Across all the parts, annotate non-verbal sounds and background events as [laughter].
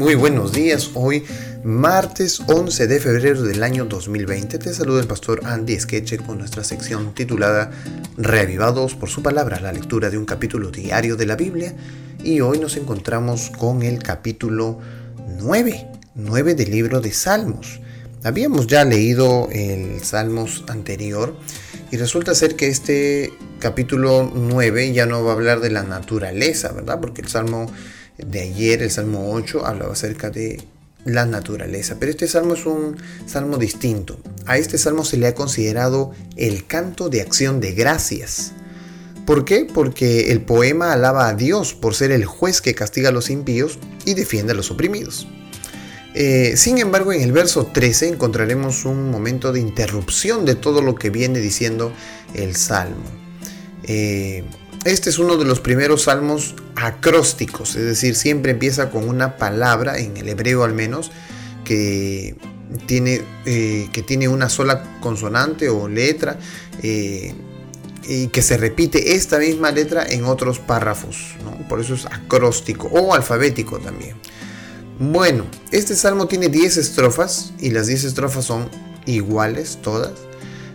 Muy buenos días. Hoy, martes 11 de febrero del año 2020, te saluda el pastor Andy Skeche con nuestra sección titulada Reavivados por su palabra, la lectura de un capítulo diario de la Biblia. Y hoy nos encontramos con el capítulo 9, 9 del libro de Salmos. Habíamos ya leído el Salmos anterior y resulta ser que este capítulo 9 ya no va a hablar de la naturaleza, ¿verdad? Porque el Salmo de ayer, el Salmo 8, hablaba acerca de la naturaleza. Pero este salmo es un salmo distinto. A este salmo se le ha considerado el canto de acción de gracias. ¿Por qué? Porque el poema alaba a Dios por ser el juez que castiga a los impíos y defiende a los oprimidos. Eh, sin embargo, en el verso 13 encontraremos un momento de interrupción de todo lo que viene diciendo el salmo. Eh, este es uno de los primeros salmos acrósticos, es decir, siempre empieza con una palabra, en el hebreo al menos, que tiene, eh, que tiene una sola consonante o letra eh, y que se repite esta misma letra en otros párrafos. Por eso es acróstico o alfabético también. Bueno, este salmo tiene 10 estrofas y las 10 estrofas son iguales todas,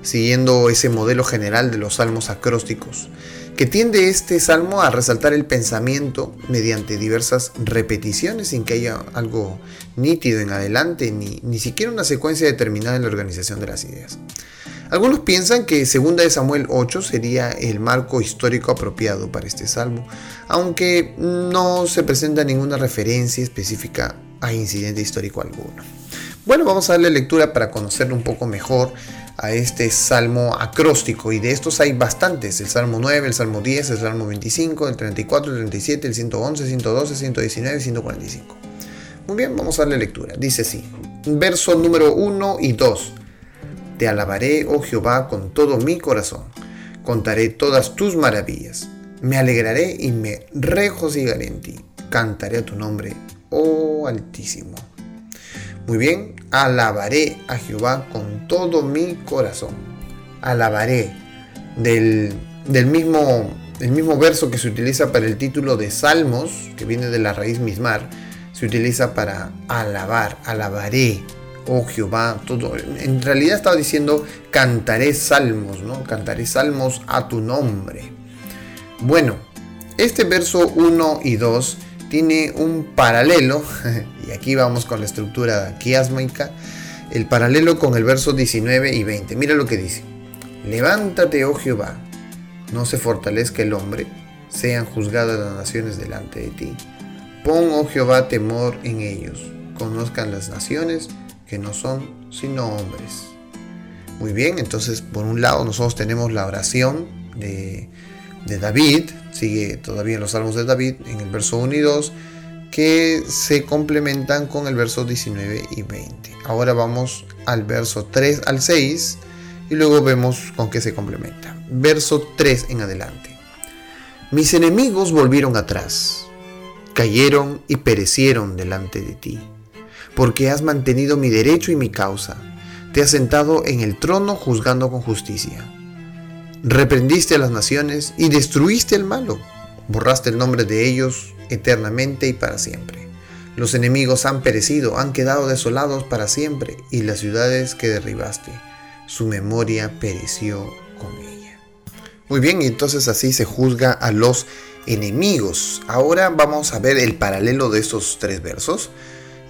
siguiendo ese modelo general de los salmos acrósticos que tiende este salmo a resaltar el pensamiento mediante diversas repeticiones sin que haya algo nítido en adelante ni, ni siquiera una secuencia determinada en la organización de las ideas. Algunos piensan que segunda de Samuel 8 sería el marco histórico apropiado para este salmo, aunque no se presenta ninguna referencia específica a incidente histórico alguno. Bueno, vamos a darle lectura para conocerlo un poco mejor a este salmo acróstico y de estos hay bastantes, el salmo 9, el salmo 10, el salmo 25, el 34, el 37, el 111, 112, 119, 145. Muy bien, vamos a darle lectura. Dice así, verso número 1 y 2. Te alabaré, oh Jehová, con todo mi corazón. Contaré todas tus maravillas. Me alegraré y me regocijaré en ti. Cantaré a tu nombre, oh Altísimo. Muy bien, alabaré a Jehová con todo mi corazón. Alabaré del, mismo, el mismo verso que se utiliza para el título de Salmos, que viene de la raíz mismar, se utiliza para alabar, alabaré, oh Jehová, todo. En realidad estaba diciendo cantaré salmos, ¿no? Cantaré salmos a tu nombre. Bueno, este verso 1 y 2 tiene un paralelo, [laughs] y aquí vamos con la estructura quiasmática, el paralelo con el verso 19 y 20. Mira lo que dice. Levántate, oh Jehová, no se fortalezca el hombre, sean juzgadas las naciones delante de ti. Pon, oh Jehová, temor en ellos, conozcan las naciones que no son sino hombres. Muy bien, entonces por un lado nosotros tenemos la oración de, de David, sigue todavía los salmos de David, en el verso 1 y 2, que se complementan con el verso 19 y 20. Ahora vamos al verso 3 al 6 y luego vemos con qué se complementa. Verso 3 en adelante. Mis enemigos volvieron atrás, cayeron y perecieron delante de ti, porque has mantenido mi derecho y mi causa, te has sentado en el trono juzgando con justicia. Reprendiste a las naciones y destruiste el malo. Borraste el nombre de ellos eternamente y para siempre. Los enemigos han perecido, han quedado desolados para siempre, y las ciudades que derribaste, su memoria pereció con ella. Muy bien, y entonces así se juzga a los enemigos. Ahora vamos a ver el paralelo de estos tres versos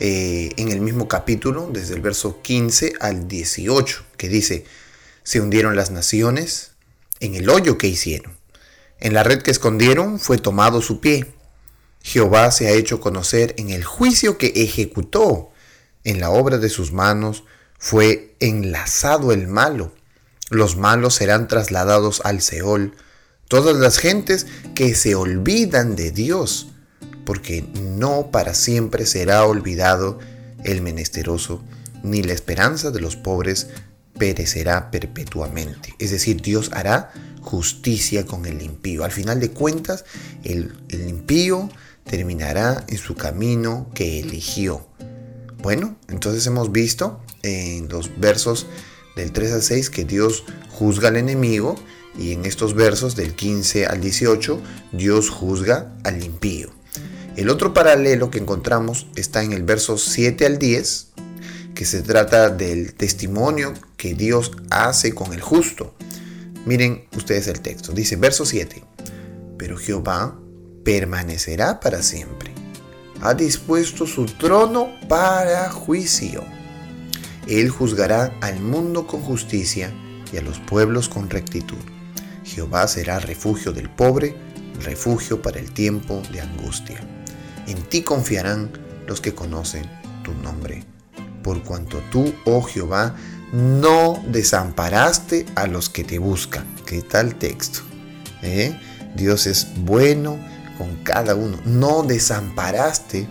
eh, en el mismo capítulo, desde el verso 15 al 18, que dice, se hundieron las naciones, en el hoyo que hicieron. En la red que escondieron fue tomado su pie. Jehová se ha hecho conocer en el juicio que ejecutó. En la obra de sus manos fue enlazado el malo. Los malos serán trasladados al Seol. Todas las gentes que se olvidan de Dios, porque no para siempre será olvidado el menesteroso, ni la esperanza de los pobres perecerá perpetuamente. Es decir, Dios hará justicia con el impío. Al final de cuentas, el, impío terminará en su camino que eligió. Bueno, entonces hemos visto en los versos del 3 al 6 que Dios juzga al enemigo y en estos versos del 15 al 18 Dios juzga al impío. El otro paralelo que encontramos está en el verso 7 al 10, que se trata del testimonio que Dios hace con el justo. Miren ustedes el texto. Dice verso 7, pero Jehová permanecerá para siempre. Ha dispuesto su trono para juicio. Él juzgará al mundo con justicia y a los pueblos con rectitud. Jehová será refugio del pobre, refugio para el tiempo de angustia. En ti confiarán los que conocen tu nombre, por cuanto tú, oh Jehová, no desamparaste a los que te buscan. ¿Qué tal texto? ¿Eh? Dios es bueno con cada uno. No desamparaste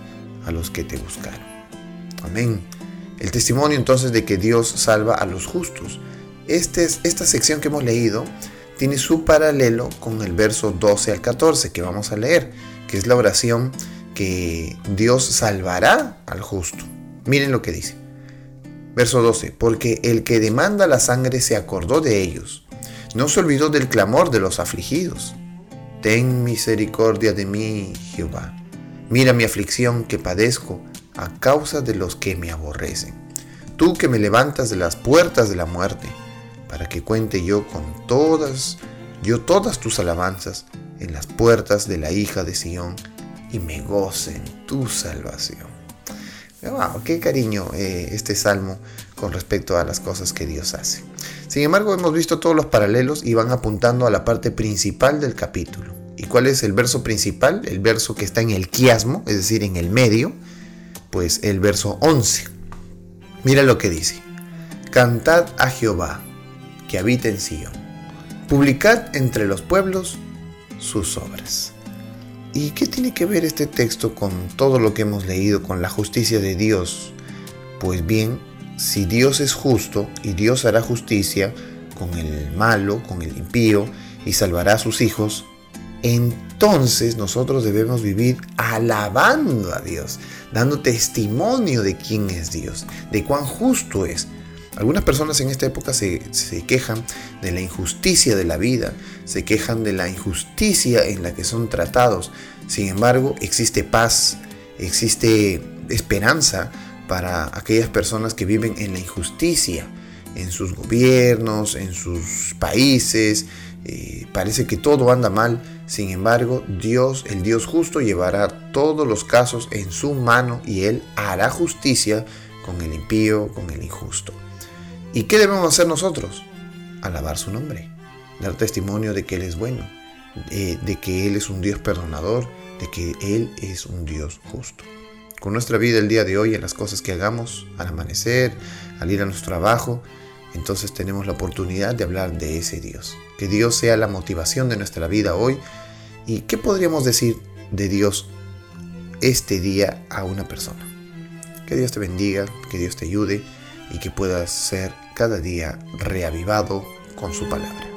a los que te buscaron. Amén. El testimonio entonces de que Dios salva a los justos. Este esta sección que hemos leído tiene su paralelo con el verso 12 al 14 que vamos a leer, que es la oración que Dios salvará al justo. Miren lo que dice. Verso 12, porque el que demanda la sangre se acordó de ellos, no se olvidó del clamor de los afligidos. Ten misericordia de mí, Jehová. Mira mi aflicción que padezco a causa de los que me aborrecen. Tú que me levantas de las puertas de la muerte, para que cuente yo con todas, yo todas tus alabanzas en las puertas de la hija de Sión y me goce en tu salvación. Wow, qué cariño eh, este salmo con respecto a las cosas que Dios hace. Sin embargo, hemos visto todos los paralelos y van apuntando a la parte principal del capítulo. ¿Y cuál es el verso principal? El verso que está en el quiasmo, es decir, en el medio, pues el verso 11. Mira lo que dice. Cantad a Jehová, que habita en Sion. Publicad entre los pueblos sus obras. ¿Y qué tiene que ver este texto con todo lo que hemos leído, con la justicia de Dios? Pues bien, si Dios es justo y Dios hará justicia con el malo, con el impío, y salvará a sus hijos, entonces nosotros debemos vivir alabando a Dios, dando testimonio de quién es Dios, de cuán justo es, algunas personas en esta época se, quejan de la injusticia de la vida, se quejan de la injusticia en la que son tratados. Sin embargo, existe paz, existe esperanza para aquellas personas que viven en la injusticia, en sus gobiernos, en sus países. Eh, parece que todo anda mal. Sin embargo, Dios, el Dios justo, llevará todos los casos en su mano y Él hará justicia con el impío, con el injusto. ¿Y qué debemos hacer nosotros? Alabar su nombre, dar testimonio de que Él es bueno, de, que Él es un Dios perdonador, de que Él es un Dios justo. Con nuestra vida el día de hoy, en las cosas que hagamos, al amanecer, al ir a nuestro trabajo, entonces tenemos la oportunidad de hablar de ese Dios. Que Dios sea la motivación de nuestra vida hoy. ¿Y qué podríamos decir de Dios este día a una persona? Que Dios te bendiga, que Dios te ayude y que puedas ser cada día reavivado con su palabra.